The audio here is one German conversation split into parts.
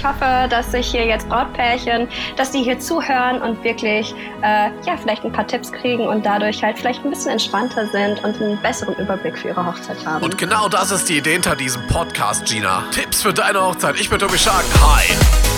Ich hoffe, dass sich hier jetzt Brautpärchen, dass die hier zuhören und wirklich äh, ja vielleicht ein paar Tipps kriegen und dadurch halt vielleicht ein bisschen entspannter sind und einen besseren Überblick für ihre Hochzeit haben. Und genau das ist die Idee hinter diesem Podcast, Gina. Tipps für deine Hochzeit. Ich bin Tobi Schagen. Hi.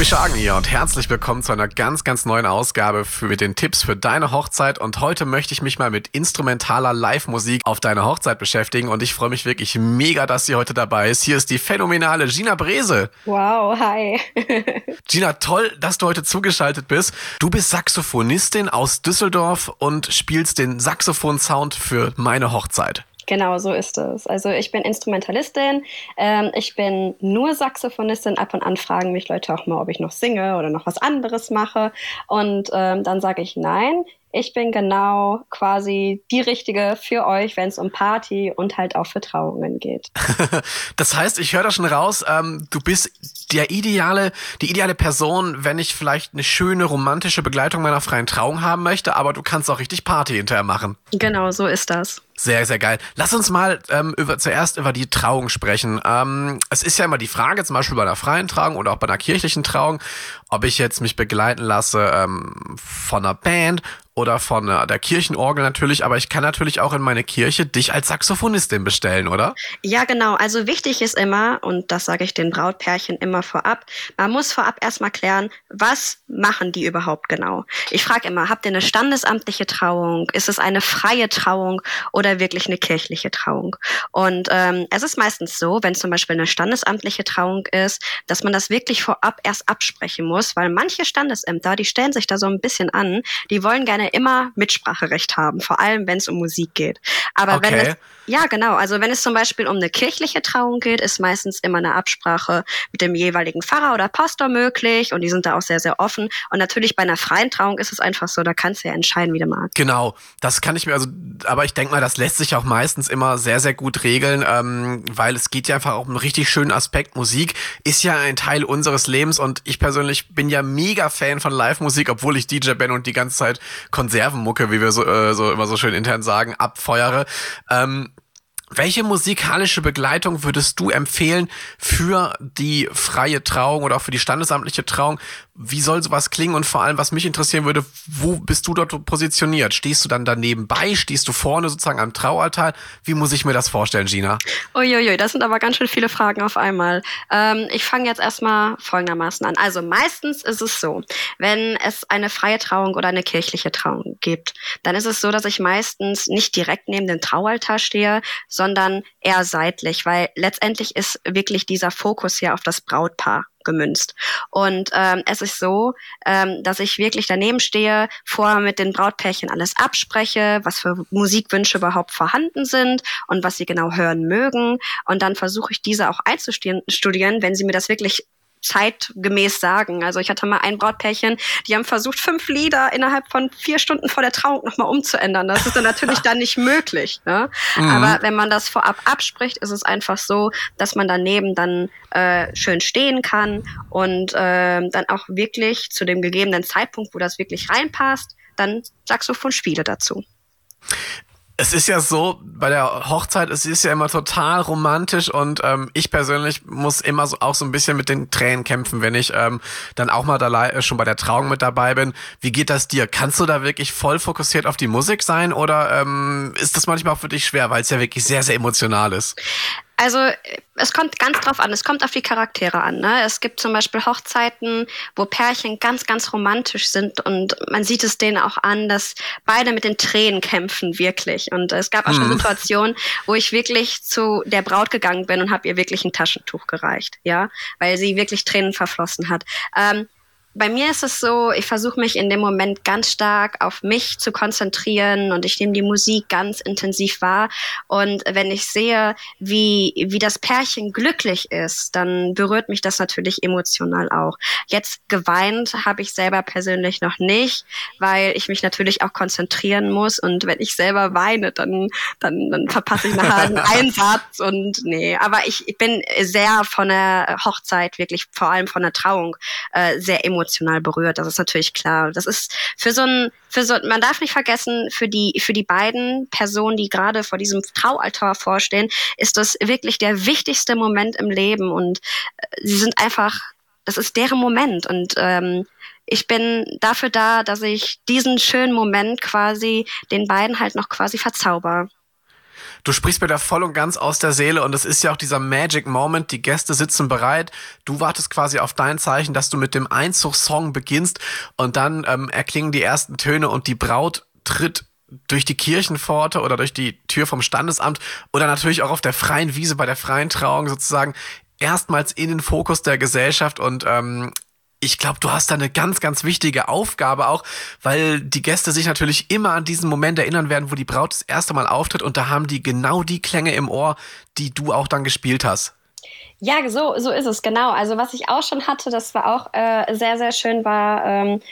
Tobi Schagen hier und herzlich willkommen zu einer ganz, ganz neuen Ausgabe für, mit den Tipps für deine Hochzeit. Und heute möchte ich mich mal mit instrumentaler Live-Musik auf deine Hochzeit beschäftigen. Und ich freue mich wirklich mega, dass sie heute dabei ist. Hier ist die phänomenale Gina Brese. Wow, hi. Gina, toll, dass du heute zugeschaltet bist. Du bist Saxophonistin aus Düsseldorf und spielst den Saxophon-Sound für meine Hochzeit. Genau, so ist es. Also ich bin Instrumentalistin, ähm, ich bin nur Saxophonistin. Ab und an fragen mich Leute auch mal, ob ich noch singe oder noch was anderes mache. Und ähm, dann sage ich nein. Ich bin genau quasi die Richtige für euch, wenn es um Party und halt auch für Trauungen geht. das heißt, ich höre da schon raus, ähm, du bist der ideale, die ideale Person, wenn ich vielleicht eine schöne romantische Begleitung meiner freien Trauung haben möchte, aber du kannst auch richtig Party hinterher machen. Genau, so ist das. Sehr, sehr geil. Lass uns mal ähm, über, zuerst über die Trauung sprechen. Ähm, es ist ja immer die Frage, zum Beispiel bei einer freien Trauung oder auch bei einer kirchlichen Trauung, ob ich jetzt mich begleiten lasse ähm, von einer Band oder von der Kirchenorgel natürlich, aber ich kann natürlich auch in meine Kirche dich als Saxophonistin bestellen, oder? Ja, genau. Also wichtig ist immer, und das sage ich den Brautpärchen immer vorab, man muss vorab erstmal klären, was machen die überhaupt genau? Ich frage immer, habt ihr eine standesamtliche Trauung? Ist es eine freie Trauung oder wirklich eine kirchliche Trauung? Und ähm, es ist meistens so, wenn zum Beispiel eine standesamtliche Trauung ist, dass man das wirklich vorab erst absprechen muss, weil manche Standesämter, die stellen sich da so ein bisschen an, die wollen gerne immer Mitspracherecht haben, vor allem wenn es um Musik geht. Aber okay. wenn es, ja genau, also wenn es zum Beispiel um eine kirchliche Trauung geht, ist meistens immer eine Absprache mit dem jeweiligen Pfarrer oder Pastor möglich und die sind da auch sehr, sehr offen. Und natürlich bei einer freien Trauung ist es einfach so, da kannst du ja entscheiden, wie du magst. Genau, das kann ich mir, also, aber ich denke mal, das lässt sich auch meistens immer sehr, sehr gut regeln, ähm, weil es geht ja einfach auch um einen richtig schönen Aspekt. Musik ist ja ein Teil unseres Lebens und ich persönlich bin ja mega Fan von Live-Musik, obwohl ich DJ bin und die ganze Zeit Konservenmucke, wie wir so, äh, so immer so schön intern sagen, abfeuere. Ähm, welche musikalische Begleitung würdest du empfehlen für die freie Trauung oder auch für die standesamtliche Trauung? Wie soll sowas klingen? Und vor allem, was mich interessieren würde, wo bist du dort positioniert? Stehst du dann daneben bei? Stehst du vorne sozusagen am Traualtar? Wie muss ich mir das vorstellen, Gina? Uiuiui, das sind aber ganz schön viele Fragen auf einmal. Ähm, ich fange jetzt erstmal folgendermaßen an. Also meistens ist es so, wenn es eine freie Trauung oder eine kirchliche Trauung gibt, dann ist es so, dass ich meistens nicht direkt neben dem Traualtar stehe, sondern eher seitlich, weil letztendlich ist wirklich dieser Fokus hier auf das Brautpaar gemünzt. Und ähm, es ist so, ähm, dass ich wirklich daneben stehe, vorher mit den Brautpärchen alles abspreche, was für Musikwünsche überhaupt vorhanden sind und was sie genau hören mögen. Und dann versuche ich diese auch einzustudieren, wenn sie mir das wirklich zeitgemäß sagen. Also ich hatte mal ein Brautpärchen, die haben versucht, fünf Lieder innerhalb von vier Stunden vor der Trauung nochmal umzuändern. Das ist dann natürlich dann nicht möglich. Ne? Mhm. Aber wenn man das vorab abspricht, ist es einfach so, dass man daneben dann äh, schön stehen kann und äh, dann auch wirklich zu dem gegebenen Zeitpunkt, wo das wirklich reinpasst, dann Saxophon spiele dazu. Es ist ja so, bei der Hochzeit, es ist ja immer total romantisch und ähm, ich persönlich muss immer so auch so ein bisschen mit den Tränen kämpfen, wenn ich ähm, dann auch mal da, äh, schon bei der Trauung mit dabei bin. Wie geht das dir? Kannst du da wirklich voll fokussiert auf die Musik sein oder ähm, ist das manchmal auch für dich schwer, weil es ja wirklich sehr, sehr emotional ist? Also es kommt ganz drauf an, es kommt auf die Charaktere an. Ne? Es gibt zum Beispiel Hochzeiten, wo Pärchen ganz, ganz romantisch sind und man sieht es denen auch an, dass beide mit den Tränen kämpfen, wirklich. Und es gab auch schon mhm. Situationen, wo ich wirklich zu der Braut gegangen bin und habe ihr wirklich ein Taschentuch gereicht, ja, weil sie wirklich Tränen verflossen hat. Ähm, bei mir ist es so, ich versuche mich in dem Moment ganz stark auf mich zu konzentrieren und ich nehme die Musik ganz intensiv wahr. Und wenn ich sehe, wie, wie das Pärchen glücklich ist, dann berührt mich das natürlich emotional auch. Jetzt geweint habe ich selber persönlich noch nicht, weil ich mich natürlich auch konzentrieren muss. Und wenn ich selber weine, dann, dann, dann verpasse ich nachher einen Einsatz und nee. Aber ich, ich bin sehr von der Hochzeit, wirklich vor allem von der Trauung, äh, sehr emotional emotional berührt. Das ist natürlich klar. Das ist für so ein, für so, man darf nicht vergessen, für die, für die beiden Personen, die gerade vor diesem Traualtar vorstehen, ist das wirklich der wichtigste Moment im Leben und äh, sie sind einfach, das ist deren Moment und ähm, ich bin dafür da, dass ich diesen schönen Moment quasi den beiden halt noch quasi verzauber. Du sprichst mir da voll und ganz aus der Seele und es ist ja auch dieser Magic Moment. Die Gäste sitzen bereit. Du wartest quasi auf dein Zeichen, dass du mit dem Einzugssong beginnst und dann ähm, erklingen die ersten Töne und die Braut tritt durch die Kirchenpforte oder durch die Tür vom Standesamt oder natürlich auch auf der freien Wiese bei der freien Trauung sozusagen erstmals in den Fokus der Gesellschaft und ähm, ich glaube, du hast da eine ganz, ganz wichtige Aufgabe auch, weil die Gäste sich natürlich immer an diesen Moment erinnern werden, wo die Braut das erste Mal auftritt und da haben die genau die Klänge im Ohr, die du auch dann gespielt hast. Ja, so, so ist es, genau. Also was ich auch schon hatte, das war auch äh, sehr, sehr schön, war ähm,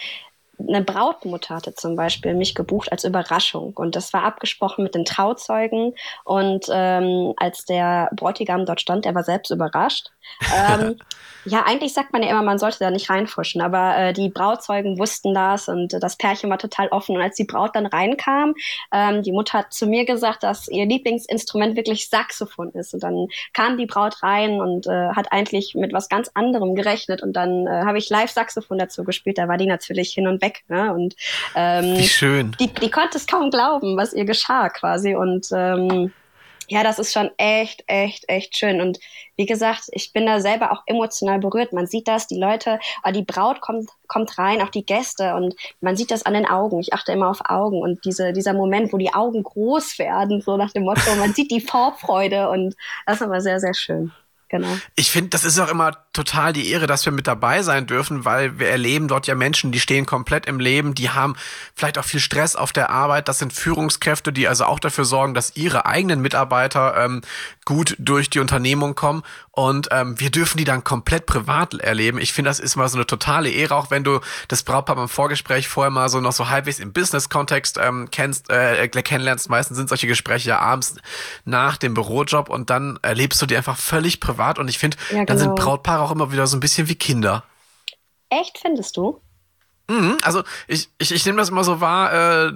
eine Brautmutter hatte zum Beispiel mich gebucht als Überraschung und das war abgesprochen mit den Trauzeugen und ähm, als der Bräutigam dort stand, der war selbst überrascht. ähm, ja, eigentlich sagt man ja immer, man sollte da nicht reinfuschen, aber äh, die Brauzeugen wussten das und äh, das Pärchen war total offen. Und als die Braut dann reinkam, ähm, die Mutter hat zu mir gesagt, dass ihr Lieblingsinstrument wirklich Saxophon ist. Und dann kam die Braut rein und äh, hat eigentlich mit was ganz anderem gerechnet. Und dann äh, habe ich live Saxophon dazu gespielt. Da war die natürlich hin und weg. Ne? Und ähm, Wie schön. Die, die konnte es kaum glauben, was ihr geschah quasi. Und ähm, ja, das ist schon echt, echt, echt schön. Und wie gesagt, ich bin da selber auch emotional berührt. Man sieht das, die Leute, ah, die Braut kommt, kommt rein, auch die Gäste und man sieht das an den Augen. Ich achte immer auf Augen und diese, dieser Moment, wo die Augen groß werden, so nach dem Motto, man sieht die Vorfreude und das ist aber sehr, sehr schön genau. Ich finde, das ist auch immer total die Ehre, dass wir mit dabei sein dürfen, weil wir erleben dort ja Menschen, die stehen komplett im Leben, die haben vielleicht auch viel Stress auf der Arbeit. Das sind Führungskräfte, die also auch dafür sorgen, dass ihre eigenen Mitarbeiter ähm, gut durch die Unternehmung kommen. Und ähm, wir dürfen die dann komplett privat erleben. Ich finde, das ist mal so eine totale Ehre, auch wenn du das Brautpaar beim Vorgespräch vorher mal so noch so halbwegs im Business-Kontext ähm, kennst, äh, kennenlernst. Meistens sind solche Gespräche ja abends nach dem Bürojob und dann erlebst du die einfach völlig privat privat und ich finde, ja, genau. dann sind genau. Brautpaare auch immer wieder so ein bisschen wie Kinder. Echt, findest du? Mhm, also ich, ich, ich nehme das immer so wahr, äh,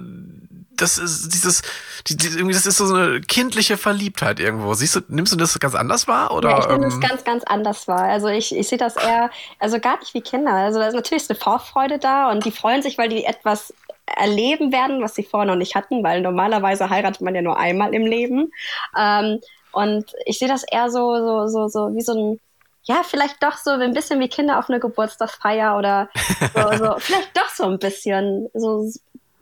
das ist dieses, die, die, irgendwie, das ist so eine kindliche Verliebtheit irgendwo. Siehst du, nimmst du das ganz anders wahr? Oder, ja, ich nehme ähm, das ganz, ganz anders wahr. Also ich, ich sehe das eher, also gar nicht wie Kinder. Also da ist natürlich eine Vorfreude da und die freuen sich, weil die etwas erleben werden, was sie vorher noch nicht hatten, weil normalerweise heiratet man ja nur einmal im Leben. Ähm, und ich sehe das eher so, so, so, so wie so ein, ja, vielleicht doch so ein bisschen wie Kinder auf eine Geburtstagsfeier oder so, so vielleicht doch so ein bisschen so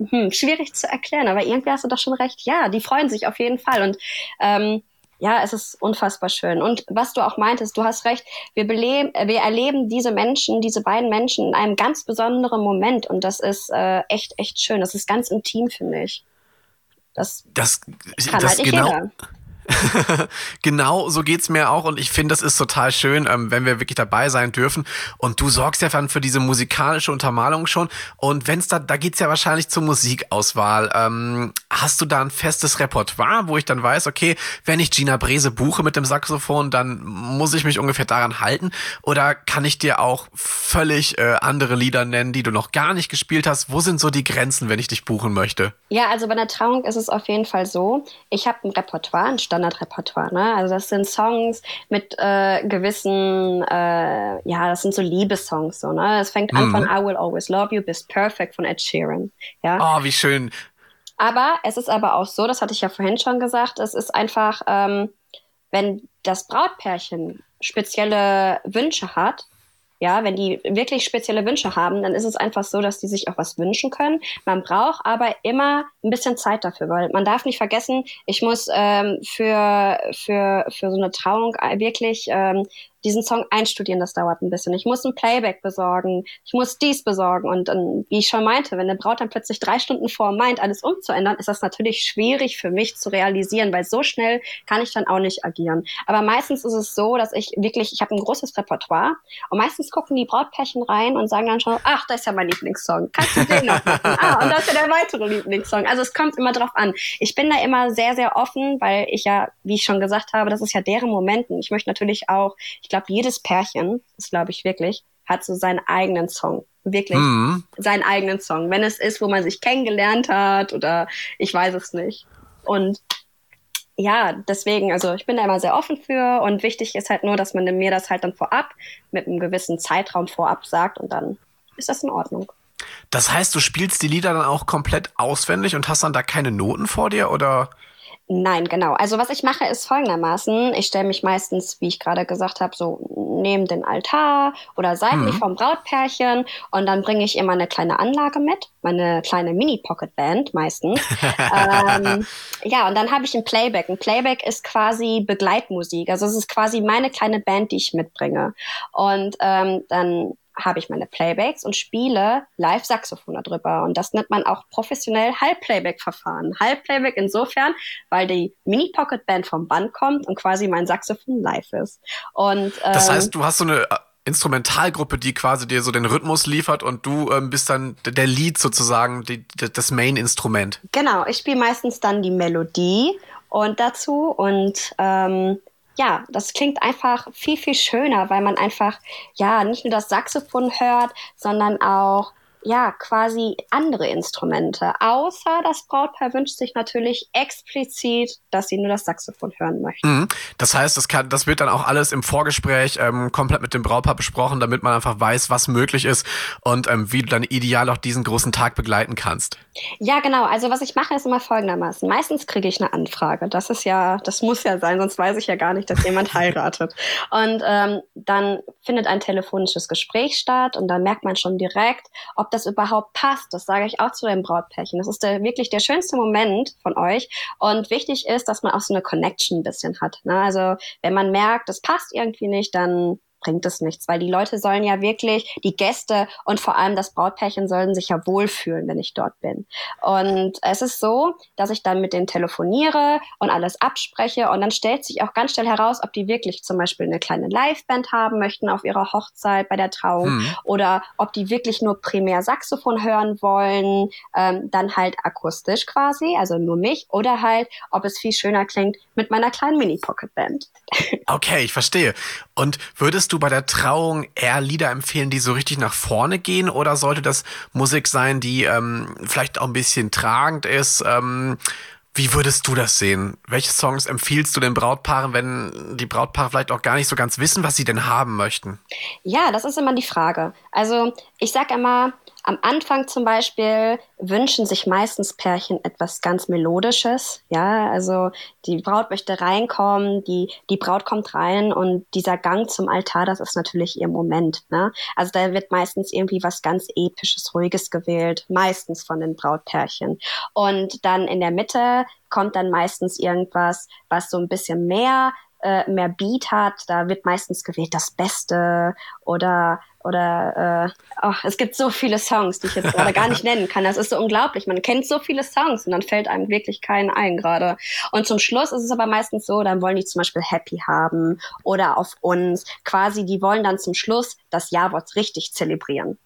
hm, schwierig zu erklären, aber irgendwie hast du doch schon recht. Ja, die freuen sich auf jeden Fall und ähm, ja, es ist unfassbar schön. Und was du auch meintest, du hast recht, wir, beleben, wir erleben diese Menschen, diese beiden Menschen in einem ganz besonderen Moment und das ist äh, echt, echt schön. Das ist ganz intim, finde ich. Das, das kann das halt nicht genau, jeder. genau, so geht's mir auch und ich finde, das ist total schön, ähm, wenn wir wirklich dabei sein dürfen. Und du sorgst ja dann für diese musikalische Untermalung schon. Und wenn's da, da geht's ja wahrscheinlich zur Musikauswahl. Ähm, hast du da ein festes Repertoire, wo ich dann weiß, okay, wenn ich Gina Brese buche mit dem Saxophon, dann muss ich mich ungefähr daran halten? Oder kann ich dir auch völlig äh, andere Lieder nennen, die du noch gar nicht gespielt hast? Wo sind so die Grenzen, wenn ich dich buchen möchte? Ja, also bei der Trauung ist es auf jeden Fall so. Ich habe ein Repertoire, ein Standardrepertoire. Ne? Also das sind Songs mit äh, gewissen, äh, ja, das sind so Liebessongs. So, ne? Es fängt an mhm. von I Will Always Love You bis Perfect von Ed Sheeran. Ja? Oh, wie schön. Aber es ist aber auch so, das hatte ich ja vorhin schon gesagt, es ist einfach, ähm, wenn das Brautpärchen spezielle Wünsche hat, ja, wenn die wirklich spezielle Wünsche haben, dann ist es einfach so, dass die sich auch was wünschen können. Man braucht aber immer ein bisschen Zeit dafür, weil man darf nicht vergessen, ich muss ähm, für, für, für so eine Trauung wirklich ähm, diesen Song einstudieren, das dauert ein bisschen. Ich muss ein Playback besorgen, ich muss dies besorgen. Und, und wie ich schon meinte, wenn eine Braut dann plötzlich drei Stunden vor meint, alles umzuändern, ist das natürlich schwierig für mich zu realisieren, weil so schnell kann ich dann auch nicht agieren. Aber meistens ist es so, dass ich wirklich, ich habe ein großes Repertoire und meistens gucken die Brautpärchen rein und sagen dann schon, ach, das ist ja mein Lieblingssong. Kannst du den noch machen? Ah, und das ist ja der weitere Lieblingssong. Also es kommt immer drauf an. Ich bin da immer sehr, sehr offen, weil ich ja, wie ich schon gesagt habe, das ist ja deren Momenten. Ich möchte natürlich auch, ich glaube, jedes Pärchen, das glaube ich wirklich, hat so seinen eigenen Song. Wirklich. Mhm. Seinen eigenen Song. Wenn es ist, wo man sich kennengelernt hat oder ich weiß es nicht. Und ja, deswegen, also ich bin da immer sehr offen für und wichtig ist halt nur, dass man mir das halt dann vorab mit einem gewissen Zeitraum vorab sagt und dann ist das in Ordnung. Das heißt, du spielst die Lieder dann auch komplett auswendig und hast dann da keine Noten vor dir oder? Nein, genau. Also was ich mache ist folgendermaßen. Ich stelle mich meistens, wie ich gerade gesagt habe, so neben den Altar oder seitlich mhm. vom Brautpärchen und dann bringe ich immer eine kleine Anlage mit, meine kleine Mini-Pocket-Band meistens. ähm, ja, und dann habe ich ein Playback. Ein Playback ist quasi Begleitmusik. Also es ist quasi meine kleine Band, die ich mitbringe. Und ähm, dann habe ich meine Playbacks und spiele Live-Saxophon darüber. Und das nennt man auch professionell Halbplayback-Verfahren. Halbplayback insofern, weil die Mini-Pocket-Band vom Band kommt und quasi mein Saxophon live ist. Und, ähm, das heißt, du hast so eine äh, Instrumentalgruppe, die quasi dir so den Rhythmus liefert und du ähm, bist dann der Lead sozusagen, die, das Main-Instrument. Genau, ich spiele meistens dann die Melodie und dazu und ähm, ja, das klingt einfach viel, viel schöner, weil man einfach, ja, nicht nur das Saxophon hört, sondern auch ja, quasi andere Instrumente. Außer das Brautpaar wünscht sich natürlich explizit, dass sie nur das Saxophon hören möchten. Mhm. Das heißt, das, kann, das wird dann auch alles im Vorgespräch ähm, komplett mit dem Brautpaar besprochen, damit man einfach weiß, was möglich ist und ähm, wie du dann ideal auch diesen großen Tag begleiten kannst. Ja, genau. Also was ich mache, ist immer folgendermaßen. Meistens kriege ich eine Anfrage. Das ist ja, das muss ja sein, sonst weiß ich ja gar nicht, dass jemand heiratet. Und ähm, dann findet ein telefonisches Gespräch statt und dann merkt man schon direkt, ob das überhaupt passt. Das sage ich auch zu dem Brautpärchen. Das ist der, wirklich der schönste Moment von euch. Und wichtig ist, dass man auch so eine Connection ein bisschen hat. Ne? Also wenn man merkt, das passt irgendwie nicht, dann bringt es nichts, weil die Leute sollen ja wirklich, die Gäste und vor allem das Brautpärchen sollen sich ja wohlfühlen, wenn ich dort bin. Und es ist so, dass ich dann mit denen telefoniere und alles abspreche und dann stellt sich auch ganz schnell heraus, ob die wirklich zum Beispiel eine kleine Liveband haben möchten auf ihrer Hochzeit bei der Trauung hm. oder ob die wirklich nur primär Saxophon hören wollen, ähm, dann halt akustisch quasi, also nur mich oder halt, ob es viel schöner klingt mit meiner kleinen Mini-Pocket-Band. Okay, ich verstehe. Und würdest du bei der Trauung eher Lieder empfehlen, die so richtig nach vorne gehen, oder sollte das Musik sein, die ähm, vielleicht auch ein bisschen tragend ist? Ähm, wie würdest du das sehen? Welche Songs empfiehlst du den Brautpaaren, wenn die Brautpaare vielleicht auch gar nicht so ganz wissen, was sie denn haben möchten? Ja, das ist immer die Frage. Also ich sag immer, am Anfang zum Beispiel wünschen sich meistens Pärchen etwas ganz Melodisches. Ja, also die Braut möchte reinkommen, die, die Braut kommt rein und dieser Gang zum Altar, das ist natürlich ihr Moment. Ne? Also da wird meistens irgendwie was ganz Episches, Ruhiges gewählt, meistens von den Brautpärchen. Und dann in der Mitte kommt dann meistens irgendwas, was so ein bisschen mehr äh, mehr Beat hat, da wird meistens gewählt das Beste oder oder äh, oh, es gibt so viele Songs, die ich jetzt gerade gar nicht nennen kann. Das ist so unglaublich. Man kennt so viele Songs und dann fällt einem wirklich keinen ein gerade. Und zum Schluss ist es aber meistens so, dann wollen die zum Beispiel Happy haben oder auf uns. Quasi, die wollen dann zum Schluss das Ja-Wort richtig zelebrieren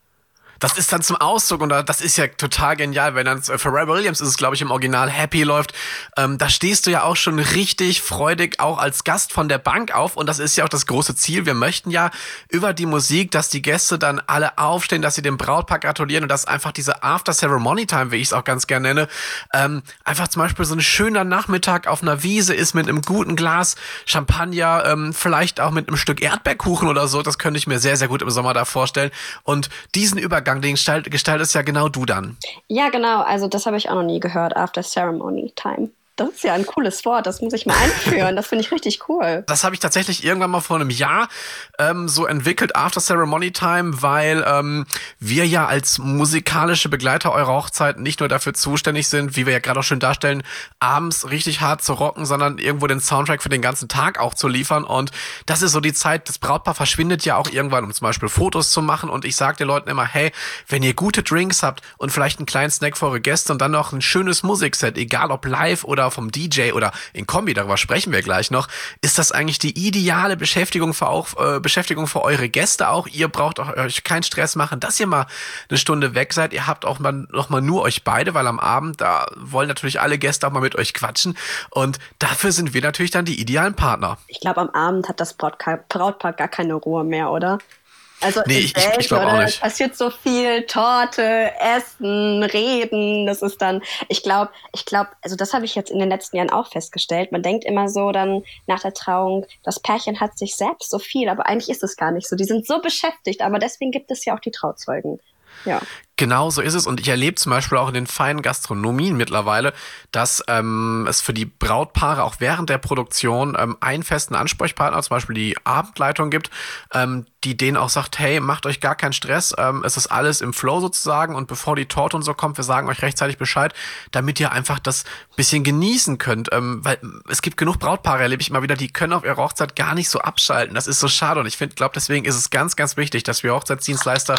das ist dann zum Ausdruck und das ist ja total genial, wenn dann äh, Pharrell Williams ist es, glaube ich, im Original Happy läuft. Ähm, da stehst du ja auch schon richtig freudig auch als Gast von der Bank auf und das ist ja auch das große Ziel. Wir möchten ja über die Musik, dass die Gäste dann alle aufstehen, dass sie dem Brautpaar gratulieren und dass einfach diese After-Ceremony-Time, wie ich es auch ganz gerne nenne, ähm, einfach zum Beispiel so ein schöner Nachmittag auf einer Wiese ist mit einem guten Glas Champagner, ähm, vielleicht auch mit einem Stück Erdbeerkuchen oder so. Das könnte ich mir sehr, sehr gut im Sommer da vorstellen. Und diesen Übergang Übergang, den gestalt, gestaltest ja genau du dann. Ja, genau. Also das habe ich auch noch nie gehört, After Ceremony Time. Das ist ja ein cooles Wort, das muss ich mal einführen. Das finde ich richtig cool. Das habe ich tatsächlich irgendwann mal vor einem Jahr ähm, so entwickelt, After Ceremony Time, weil ähm, wir ja als musikalische Begleiter eurer Hochzeit nicht nur dafür zuständig sind, wie wir ja gerade auch schön darstellen, abends richtig hart zu rocken, sondern irgendwo den Soundtrack für den ganzen Tag auch zu liefern. Und das ist so die Zeit, das Brautpaar verschwindet ja auch irgendwann, um zum Beispiel Fotos zu machen. Und ich sage den Leuten immer, hey, wenn ihr gute Drinks habt und vielleicht einen kleinen Snack für eure Gäste und dann noch ein schönes Musikset, egal ob live oder oder vom DJ oder in Kombi, darüber sprechen wir gleich noch, ist das eigentlich die ideale Beschäftigung für auch äh, Beschäftigung für eure Gäste auch. Ihr braucht auch euch keinen Stress machen, dass ihr mal eine Stunde weg seid. Ihr habt auch mal noch mal nur euch beide, weil am Abend da wollen natürlich alle Gäste auch mal mit euch quatschen und dafür sind wir natürlich dann die idealen Partner. Ich glaube, am Abend hat das Brautpaar gar keine Ruhe mehr, oder? Also nee, ich, ich, ich glaube auch nicht. passiert so viel, Torte, Essen, Reden, das ist dann, ich glaube, ich glaube, also das habe ich jetzt in den letzten Jahren auch festgestellt. Man denkt immer so dann nach der Trauung, das Pärchen hat sich selbst so viel, aber eigentlich ist es gar nicht so. Die sind so beschäftigt, aber deswegen gibt es ja auch die Trauzeugen. Ja. Genau so ist es. Und ich erlebe zum Beispiel auch in den feinen Gastronomien mittlerweile, dass ähm, es für die Brautpaare auch während der Produktion ähm, einen festen Ansprechpartner, zum Beispiel die Abendleitung gibt, ähm, die denen auch sagt, hey, macht euch gar keinen Stress, ähm, es ist alles im Flow sozusagen und bevor die Torte und so kommt, wir sagen euch rechtzeitig Bescheid, damit ihr einfach das bisschen genießen könnt. Ähm, weil es gibt genug Brautpaare, erlebe ich immer wieder, die können auf ihrer Hochzeit gar nicht so abschalten. Das ist so schade und ich finde, glaube deswegen ist es ganz, ganz wichtig, dass wir Hochzeitsdienstleister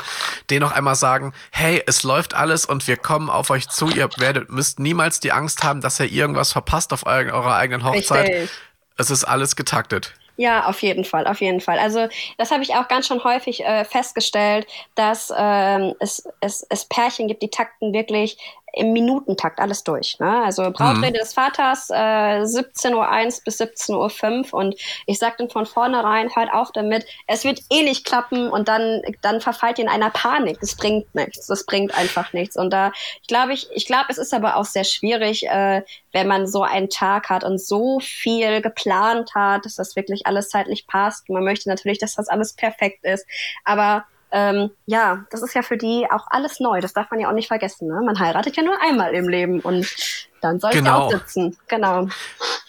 denen auch einmal sagen, hey, es läuft alles und wir kommen auf euch zu, ihr werdet, müsst niemals die Angst haben, dass ihr irgendwas verpasst auf eurer eigenen Hochzeit. Richtig. Es ist alles getaktet. Ja, auf jeden Fall, auf jeden Fall. Also das habe ich auch ganz schon häufig äh, festgestellt, dass ähm, es, es, es Pärchen gibt, die takten wirklich im Minutentakt alles durch. Ne? Also Brautrede mhm. des Vaters, äh, 17.01 Uhr bis 17.05 Uhr und ich sag dann von vornherein, hört auf damit, es wird eh nicht klappen und dann, dann verfallt ihr in einer Panik. Das bringt nichts, das bringt einfach nichts. Und da, ich glaube, ich, ich glaube, es ist aber auch sehr schwierig, äh, wenn man so einen Tag hat und so viel geplant hat, dass das wirklich alles zeitlich passt. Man möchte natürlich, dass das alles perfekt ist, aber ähm, ja, das ist ja für die auch alles neu. Das darf man ja auch nicht vergessen. Ne? Man heiratet ja nur einmal im Leben und dann soll genau. ja auch sitzen. Genau.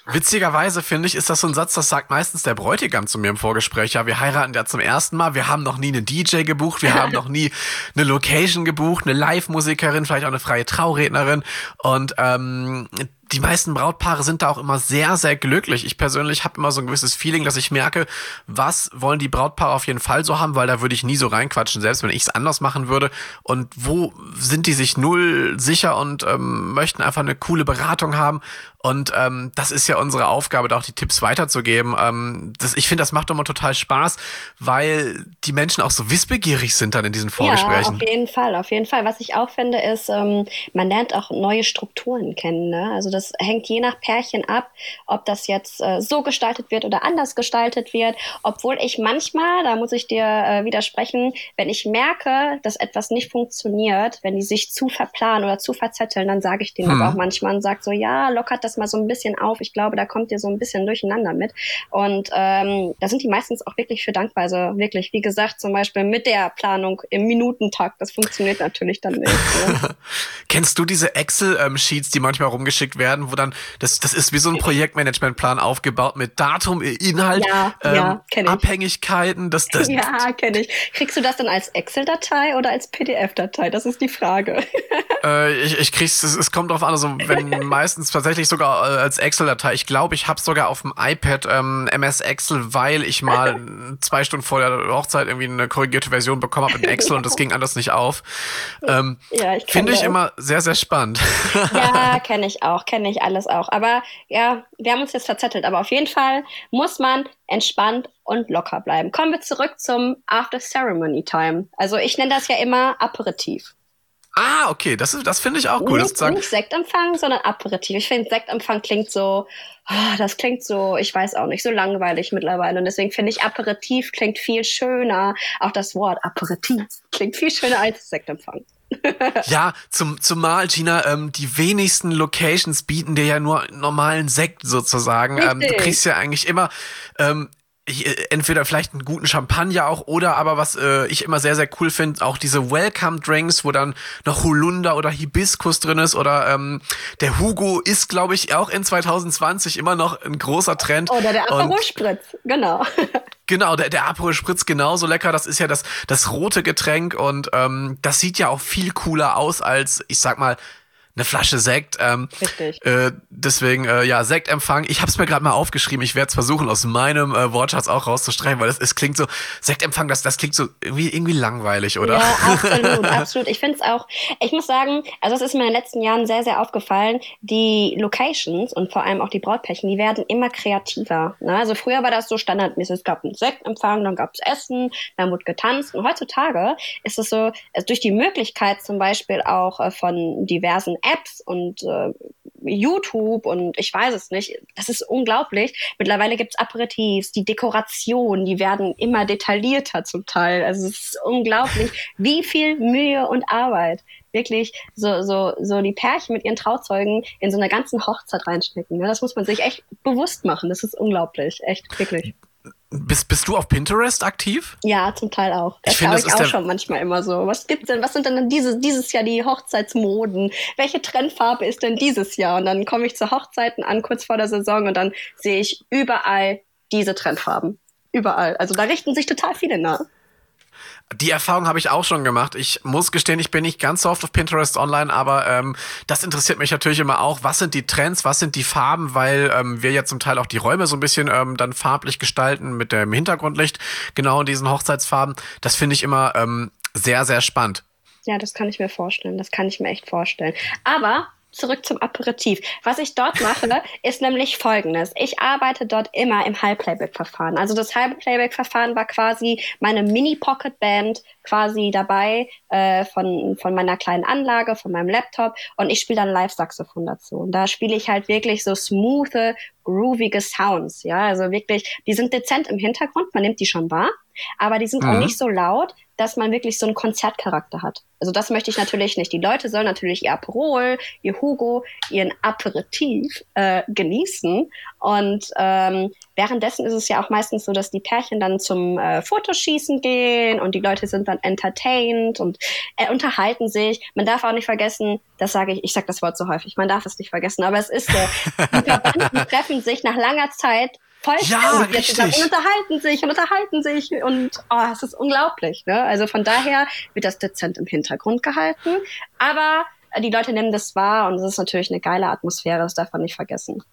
Witzigerweise finde ich, ist das so ein Satz, das sagt meistens der Bräutigam zu mir im Vorgespräch. Ja, wir heiraten ja zum ersten Mal. Wir haben noch nie einen DJ gebucht. Wir haben noch nie eine Location gebucht, eine Live-Musikerin, vielleicht auch eine freie Traurednerin. Und ähm, die meisten Brautpaare sind da auch immer sehr, sehr glücklich. Ich persönlich habe immer so ein gewisses Feeling, dass ich merke, was wollen die Brautpaare auf jeden Fall so haben, weil da würde ich nie so reinquatschen, selbst wenn ich es anders machen würde. Und wo sind die sich null sicher und ähm, möchten einfach eine coole Beratung haben. Und ähm, das ist ja unsere Aufgabe, da auch die Tipps weiterzugeben. Ähm, das, ich finde, das macht immer total Spaß, weil die Menschen auch so wissbegierig sind dann in diesen Vorgesprächen. Ja, auf jeden Fall, auf jeden Fall. Was ich auch finde, ist, ähm, man lernt auch neue Strukturen kennen. Ne? Also das hängt je nach Pärchen ab, ob das jetzt äh, so gestaltet wird oder anders gestaltet wird. Obwohl ich manchmal, da muss ich dir äh, widersprechen, wenn ich merke, dass etwas nicht funktioniert, wenn die sich zu verplanen oder zu verzetteln, dann sage ich denen hm. das auch manchmal und sage so, ja, lockert das mal so ein bisschen auf. Ich glaube, da kommt ihr so ein bisschen durcheinander mit. Und ähm, da sind die meistens auch wirklich für dankbar. Also wirklich, wie gesagt, zum Beispiel mit der Planung im Minutentakt. Das funktioniert natürlich dann nicht. Ne? Kennst du diese Excel-Sheets, die manchmal rumgeschickt werden, wo dann, das, das ist wie so ein Projektmanagementplan aufgebaut mit Datum, Inhalt, ja, ähm, ja, Abhängigkeiten. Das, das, ja, kenne ich. Kriegst du das dann als Excel-Datei oder als PDF-Datei? Das ist die Frage. Äh, ich, ich krieg's, es, es kommt drauf an, also wenn meistens tatsächlich sogar äh, als Excel-Datei. Ich glaube, ich habe sogar auf dem iPad ähm, MS Excel, weil ich mal zwei Stunden vor der Hochzeit irgendwie eine korrigierte Version bekommen habe in Excel und das ging anders nicht auf. Ähm, ja, ich Finde ich immer sehr, sehr spannend. Ja, kenne ich auch, kenne ich alles auch. Aber ja, wir haben uns jetzt verzettelt. Aber auf jeden Fall muss man entspannt und locker bleiben. Kommen wir zurück zum After Ceremony Time. Also ich nenne das ja immer Aperitif. Ah, okay, das, das finde ich auch cool. Nicht, das nicht Sektempfang, sondern Aperitif. Ich finde, Sektempfang klingt so, oh, das klingt so, ich weiß auch nicht, so langweilig mittlerweile. Und deswegen finde ich, Aperitif klingt viel schöner. Auch das Wort Aperitif klingt viel schöner als Sektempfang. ja, zum, zumal, Gina, ähm, die wenigsten Locations bieten dir ja nur normalen Sekt sozusagen. Ähm, du kriegst ja eigentlich immer ähm, äh, entweder vielleicht einen guten Champagner auch oder aber was äh, ich immer sehr sehr cool finde auch diese Welcome Drinks wo dann noch Holunder oder Hibiskus drin ist oder ähm, der Hugo ist glaube ich auch in 2020 immer noch ein großer Trend oder der Aperol Spritz genau Genau, der, der Aperol Spritz genauso lecker. Das ist ja das, das rote Getränk und ähm, das sieht ja auch viel cooler aus als, ich sag mal, eine Flasche Sekt. Ähm, Richtig. Äh, deswegen, äh, ja, Sektempfang. Ich habe es mir gerade mal aufgeschrieben. Ich werde es versuchen, aus meinem äh, Wortschatz auch rauszustreichen, weil es, es klingt so, Sektempfang, das, das klingt so irgendwie, irgendwie langweilig, oder? Ja, absolut, absolut. Ich finde es auch, ich muss sagen, also es ist mir in den letzten Jahren sehr, sehr aufgefallen, die Locations und vor allem auch die Brautpärchen, die werden immer kreativer. Ne? Also früher war das so standardmäßig, es gab einen Sektempfang, dann gab es Essen, dann wurde getanzt und heutzutage ist es so, also durch die Möglichkeit zum Beispiel auch äh, von diversen Apps und äh, YouTube und ich weiß es nicht. Das ist unglaublich. Mittlerweile gibt's Aperitifs, die Dekorationen, die werden immer detaillierter zum Teil. Also es ist unglaublich, wie viel Mühe und Arbeit wirklich so, so, so die Pärchen mit ihren Trauzeugen in so einer ganzen Hochzeit reinstecken. Ne? Das muss man sich echt bewusst machen. Das ist unglaublich. Echt, wirklich. Bist, bist du auf Pinterest aktiv? Ja, zum Teil auch. Das ich finde, das ich auch schon manchmal immer so. Was gibt's denn? Was sind denn dieses, dieses Jahr die Hochzeitsmoden? Welche Trendfarbe ist denn dieses Jahr? Und dann komme ich zu Hochzeiten an, kurz vor der Saison, und dann sehe ich überall diese Trendfarben. Überall. Also da richten sich total viele nach. Die Erfahrung habe ich auch schon gemacht. Ich muss gestehen, ich bin nicht ganz so oft auf Pinterest online, aber ähm, das interessiert mich natürlich immer auch. Was sind die Trends, was sind die Farben, weil ähm, wir ja zum Teil auch die Räume so ein bisschen ähm, dann farblich gestalten mit dem Hintergrundlicht, genau in diesen Hochzeitsfarben. Das finde ich immer ähm, sehr, sehr spannend. Ja, das kann ich mir vorstellen. Das kann ich mir echt vorstellen. Aber zurück zum Aperitif. Was ich dort mache, ist nämlich folgendes. Ich arbeite dort immer im High-Playback-Verfahren. Also das High-Playback-Verfahren war quasi meine Mini-Pocket-Band quasi dabei äh, von, von meiner kleinen Anlage, von meinem Laptop und ich spiele dann Live-Saxophon dazu. Und da spiele ich halt wirklich so smooth, groovige Sounds. Ja, also wirklich, die sind dezent im Hintergrund, man nimmt die schon wahr, aber die sind mhm. auch nicht so laut, dass man wirklich so einen Konzertcharakter hat. Also das möchte ich natürlich nicht. Die Leute sollen natürlich ihr Aperol, ihr Hugo, ihren Aperitif äh, genießen. Und ähm, währenddessen ist es ja auch meistens so, dass die Pärchen dann zum äh, Fotoschießen gehen und die Leute sind dann entertained und äh, unterhalten sich. Man darf auch nicht vergessen, das sage ich, ich sage das Wort so häufig, man darf es nicht vergessen, aber es ist so, die Verwandten treffen sich nach langer Zeit voll ja, und unterhalten sich und unterhalten sich und oh, es ist unglaublich. Ne? Also von daher wird das dezent im Hintergrund gehalten, aber die Leute nehmen das wahr und es ist natürlich eine geile Atmosphäre, das darf man nicht vergessen.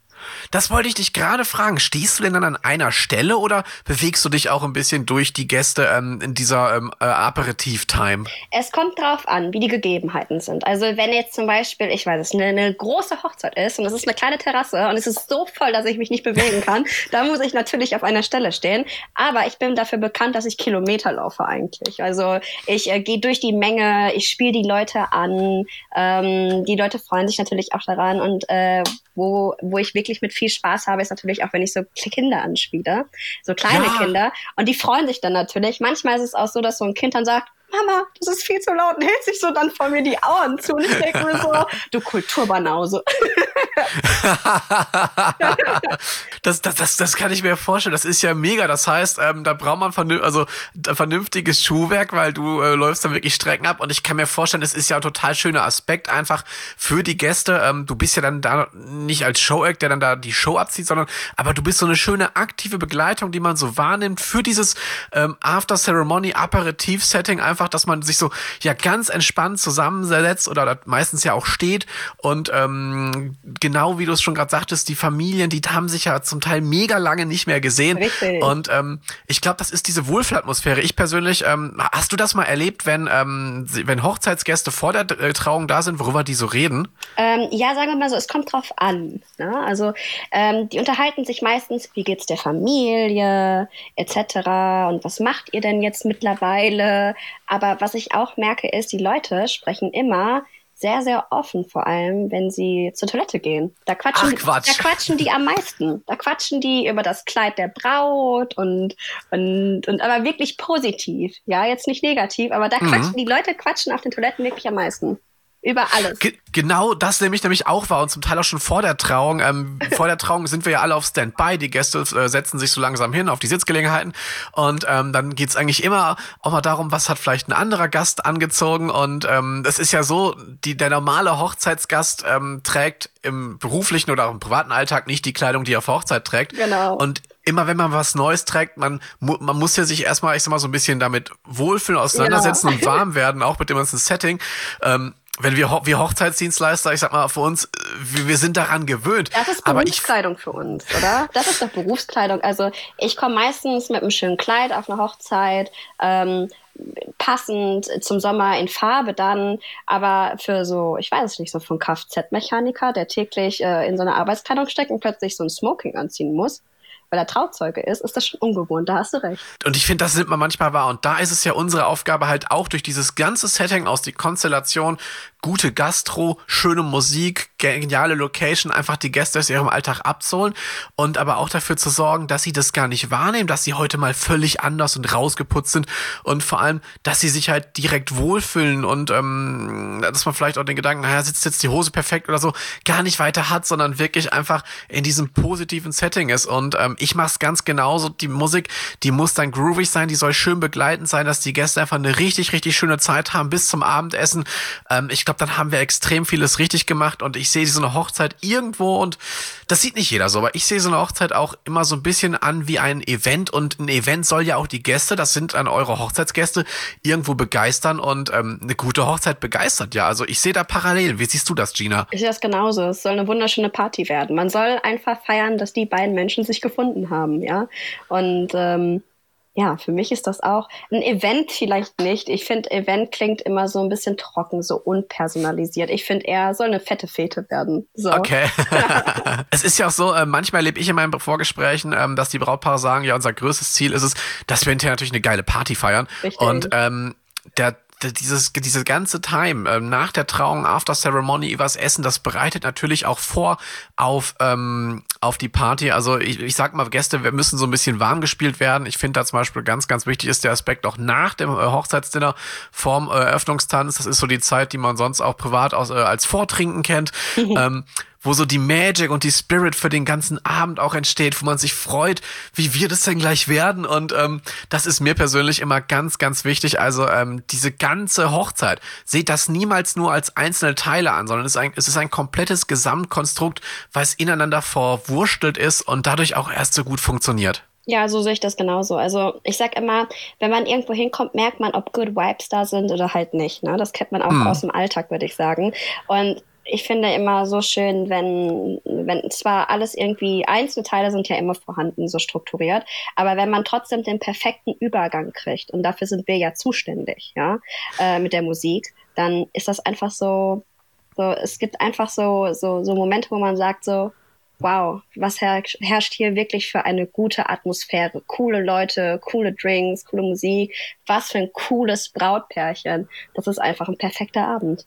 Das wollte ich dich gerade fragen. Stehst du denn dann an einer Stelle oder bewegst du dich auch ein bisschen durch die Gäste ähm, in dieser ähm, äh, Aperitiv-Time? Es kommt drauf an, wie die Gegebenheiten sind. Also wenn jetzt zum Beispiel, ich weiß es, eine, eine große Hochzeit ist und es ist eine kleine Terrasse und es ist so voll, dass ich mich nicht bewegen kann, da muss ich natürlich auf einer Stelle stehen. Aber ich bin dafür bekannt, dass ich Kilometer laufe eigentlich. Also ich äh, gehe durch die Menge, ich spiele die Leute an, ähm, die Leute freuen sich natürlich auch daran und äh, wo, wo ich wirklich mit viel Spaß habe, ist natürlich auch, wenn ich so Kinder anspiele, so kleine ja. Kinder. Und die freuen sich dann natürlich. Manchmal ist es auch so, dass so ein Kind dann sagt, Mama, das ist viel zu laut und hält sich so dann vor mir die Augen zu. Und ich denke mir so, du Kulturbanause. das, das, das, das kann ich mir vorstellen. Das ist ja mega. Das heißt, ähm, da braucht man vernün also, vernünftiges Schuhwerk, weil du äh, läufst dann wirklich Strecken ab. Und ich kann mir vorstellen, es ist ja ein total schöner Aspekt einfach für die Gäste. Ähm, du bist ja dann da nicht als Show-Act, der dann da die Show abzieht, sondern aber du bist so eine schöne aktive Begleitung, die man so wahrnimmt für dieses ähm, After-Ceremony-Aperitif-Setting einfach einfach, dass man sich so ja ganz entspannt zusammensetzt oder meistens ja auch steht und ähm, genau wie du es schon gerade sagtest, die Familien, die haben sich ja zum Teil mega lange nicht mehr gesehen Richtig. und ähm, ich glaube, das ist diese Wohlfühlatmosphäre. Ich persönlich, ähm, hast du das mal erlebt, wenn ähm, wenn Hochzeitsgäste vor der äh, Trauung da sind, worüber die so reden? Ähm, ja, sagen wir mal so, es kommt drauf an. Ne? Also ähm, die unterhalten sich meistens, wie geht's der Familie etc. und was macht ihr denn jetzt mittlerweile? Aber was ich auch merke, ist, die Leute sprechen immer sehr, sehr offen, vor allem, wenn sie zur Toilette gehen. Da quatschen, Ach, Quatsch. da quatschen die am meisten. Da quatschen die über das Kleid der Braut und, und, und aber wirklich positiv. Ja, jetzt nicht negativ, aber da mhm. quatschen die Leute quatschen auf den Toiletten wirklich am meisten. Über alles. Ge genau das nämlich nämlich auch war und zum Teil auch schon vor der Trauung. Ähm, vor der Trauung sind wir ja alle auf Standby. Die Gäste äh, setzen sich so langsam hin auf die Sitzgelegenheiten und ähm, dann geht's eigentlich immer auch mal darum, was hat vielleicht ein anderer Gast angezogen und ähm, es ist ja so, die, der normale Hochzeitsgast ähm, trägt im beruflichen oder auch im privaten Alltag nicht die Kleidung, die er auf Hochzeit trägt. Genau. Und immer wenn man was Neues trägt, man, man muss ja sich erstmal, ich sag mal, so ein bisschen damit wohlfühlen, auseinandersetzen ja. und warm werden, auch mit dem ganzen Setting. Ähm, wenn wir, wir Hochzeitsdienstleister, ich sag mal, für uns, wir, wir sind daran gewöhnt. Das ist Berufskleidung für uns, oder? Das ist doch Berufskleidung. Also ich komme meistens mit einem schönen Kleid auf eine Hochzeit, ähm, passend zum Sommer in Farbe dann, aber für so, ich weiß es nicht, so von Kfz-Mechaniker, der täglich äh, in so eine Arbeitskleidung steckt und plötzlich so ein Smoking anziehen muss, weil er Trauzeuge ist, ist das schon ungewohnt, da hast du recht. Und ich finde, das nimmt man manchmal wahr. Und da ist es ja unsere Aufgabe halt auch durch dieses ganze Setting aus, die Konstellation gute Gastro, schöne Musik, geniale Location, einfach die Gäste aus ihrem Alltag abzuholen und aber auch dafür zu sorgen, dass sie das gar nicht wahrnehmen, dass sie heute mal völlig anders und rausgeputzt sind und vor allem, dass sie sich halt direkt wohlfühlen und ähm, dass man vielleicht auch den Gedanken, naja, sitzt jetzt die Hose perfekt oder so, gar nicht weiter hat, sondern wirklich einfach in diesem positiven Setting ist. Und ähm, ich mache es ganz genauso. Die Musik, die muss dann groovig sein, die soll schön begleitend sein, dass die Gäste einfach eine richtig, richtig schöne Zeit haben bis zum Abendessen. Ähm, ich glaube, dann haben wir extrem vieles richtig gemacht und ich sehe so eine Hochzeit irgendwo und das sieht nicht jeder so, aber ich sehe so eine Hochzeit auch immer so ein bisschen an wie ein Event und ein Event soll ja auch die Gäste, das sind dann eure Hochzeitsgäste, irgendwo begeistern und ähm, eine gute Hochzeit begeistert ja. Also ich sehe da Parallelen. Wie siehst du das, Gina? Ich sehe das genauso. Es soll eine wunderschöne Party werden. Man soll einfach feiern, dass die beiden Menschen sich gefunden haben, ja. Und ähm, ja, für mich ist das auch ein Event vielleicht nicht. Ich finde, Event klingt immer so ein bisschen trocken, so unpersonalisiert. Ich finde eher, soll eine fette Fete werden. So. Okay. es ist ja auch so, äh, manchmal erlebe ich in meinen Vorgesprächen, ähm, dass die Brautpaare sagen, ja, unser größtes Ziel ist es, dass wir hinterher natürlich eine geile Party feiern. Richtig. Und ähm, der dieses, diese ganze Time ähm, nach der Trauung, after Ceremony, übers Essen, das bereitet natürlich auch vor auf, ähm, auf die Party. Also ich, ich sag mal, Gäste wir müssen so ein bisschen warm gespielt werden. Ich finde da zum Beispiel ganz, ganz wichtig ist der Aspekt auch nach dem äh, Hochzeitsdinner vorm äh, Eröffnungstanz. Das ist so die Zeit, die man sonst auch privat aus, äh, als Vortrinken kennt. ähm, wo so die Magic und die Spirit für den ganzen Abend auch entsteht, wo man sich freut, wie wir das denn gleich werden. Und ähm, das ist mir persönlich immer ganz, ganz wichtig. Also ähm, diese ganze Hochzeit, seht das niemals nur als einzelne Teile an, sondern es ist ein, es ist ein komplettes Gesamtkonstrukt, was ineinander verwurstelt ist und dadurch auch erst so gut funktioniert. Ja, so sehe ich das genauso. Also ich sag immer, wenn man irgendwo hinkommt, merkt man, ob Good Vibes da sind oder halt nicht. Ne? Das kennt man auch hm. aus dem Alltag, würde ich sagen. Und ich finde immer so schön, wenn, wenn zwar alles irgendwie Einzelteile sind ja immer vorhanden, so strukturiert, aber wenn man trotzdem den perfekten Übergang kriegt, und dafür sind wir ja zuständig, ja, äh, mit der Musik, dann ist das einfach so, so, es gibt einfach so, so, so Momente, wo man sagt so, wow, was herrscht, herrscht hier wirklich für eine gute Atmosphäre? Coole Leute, coole Drinks, coole Musik, was für ein cooles Brautpärchen. Das ist einfach ein perfekter Abend.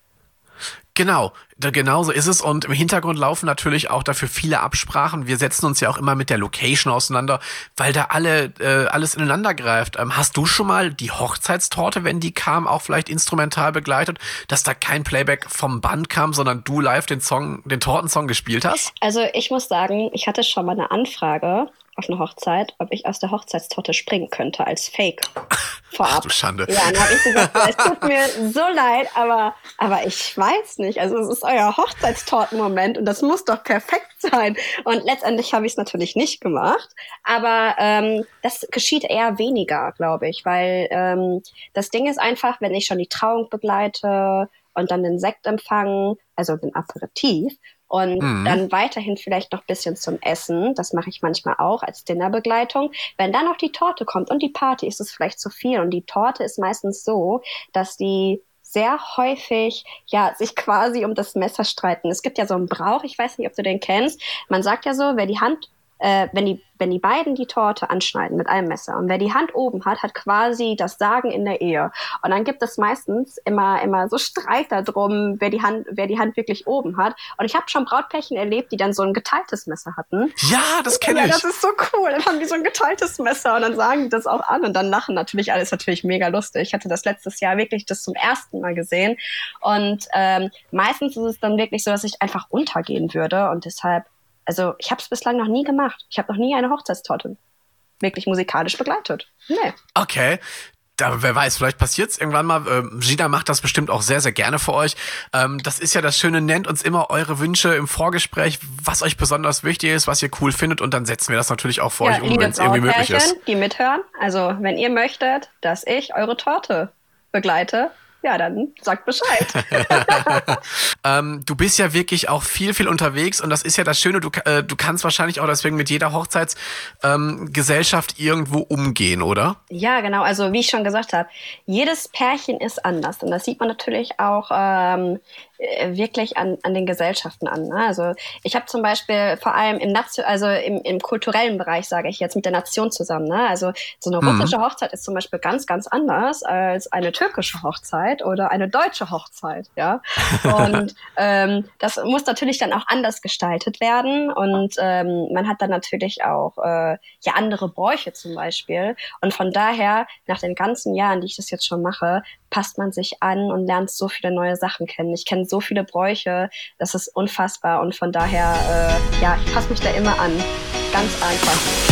Genau, da, genau so ist es. Und im Hintergrund laufen natürlich auch dafür viele Absprachen. Wir setzen uns ja auch immer mit der Location auseinander, weil da alle äh, alles ineinander greift. Ähm, hast du schon mal die Hochzeitstorte, wenn die kam, auch vielleicht instrumental begleitet, dass da kein Playback vom Band kam, sondern du live den Song, den Tortensong gespielt hast? Also ich muss sagen, ich hatte schon mal eine Anfrage auf eine Hochzeit, ob ich aus der Hochzeitstorte springen könnte als Fake vorab. Ach du Schande. Ja, dann habe ich gesagt, es tut mir so leid, aber, aber ich weiß nicht. Also es ist euer Hochzeitstortenmoment und das muss doch perfekt sein. Und letztendlich habe ich es natürlich nicht gemacht, aber ähm, das geschieht eher weniger, glaube ich, weil ähm, das Ding ist einfach, wenn ich schon die Trauung begleite und dann den Sektempfang, also den Aperitif, und mhm. dann weiterhin vielleicht noch bisschen zum Essen. Das mache ich manchmal auch als Dinnerbegleitung. Wenn dann noch die Torte kommt und die Party, ist es vielleicht zu viel. Und die Torte ist meistens so, dass die sehr häufig ja sich quasi um das Messer streiten. Es gibt ja so einen Brauch, ich weiß nicht, ob du den kennst. Man sagt ja so, wer die Hand äh, wenn, die, wenn die beiden die Torte anschneiden mit einem Messer und wer die Hand oben hat, hat quasi das Sagen in der Ehe. Und dann gibt es meistens immer, immer so Streit darum, wer die Hand, wer die Hand wirklich oben hat. Und ich habe schon Brautpärchen erlebt, die dann so ein geteiltes Messer hatten. Ja, das kenne ich. Ja, das ist so cool. Dann haben die so ein geteiltes Messer und dann sagen die das auch an und dann lachen natürlich alles natürlich mega lustig. Ich hatte das letztes Jahr wirklich das zum ersten Mal gesehen. Und ähm, meistens ist es dann wirklich so, dass ich einfach untergehen würde und deshalb also ich habe es bislang noch nie gemacht. Ich habe noch nie eine Hochzeitstorte wirklich musikalisch begleitet. Nee. Okay. Aber wer weiß, vielleicht passiert es irgendwann mal. Ähm, Gina macht das bestimmt auch sehr, sehr gerne für euch. Ähm, das ist ja das Schöne, nennt uns immer eure Wünsche im Vorgespräch, was euch besonders wichtig ist, was ihr cool findet und dann setzen wir das natürlich auch für ja, euch um, wenn es irgendwie möglich ist. Die mithören, also wenn ihr möchtet, dass ich eure Torte begleite, ja, dann sagt Bescheid. Ähm, du bist ja wirklich auch viel, viel unterwegs und das ist ja das Schöne, du, äh, du kannst wahrscheinlich auch deswegen mit jeder Hochzeitsgesellschaft ähm, irgendwo umgehen, oder? Ja, genau. Also wie ich schon gesagt habe, jedes Pärchen ist anders und das sieht man natürlich auch ähm, äh, wirklich an, an den Gesellschaften an. Ne? Also ich habe zum Beispiel vor allem im Nation, also im, im kulturellen Bereich sage ich jetzt mit der Nation zusammen. Ne? Also so eine mhm. russische Hochzeit ist zum Beispiel ganz, ganz anders als eine türkische Hochzeit oder eine deutsche Hochzeit. Ja, und ähm, das muss natürlich dann auch anders gestaltet werden und ähm, man hat dann natürlich auch äh, ja andere Bräuche zum Beispiel und von daher nach den ganzen Jahren, die ich das jetzt schon mache, passt man sich an und lernt so viele neue Sachen kennen. Ich kenne so viele Bräuche, das ist unfassbar und von daher, äh, ja, ich passe mich da immer an. Ganz einfach.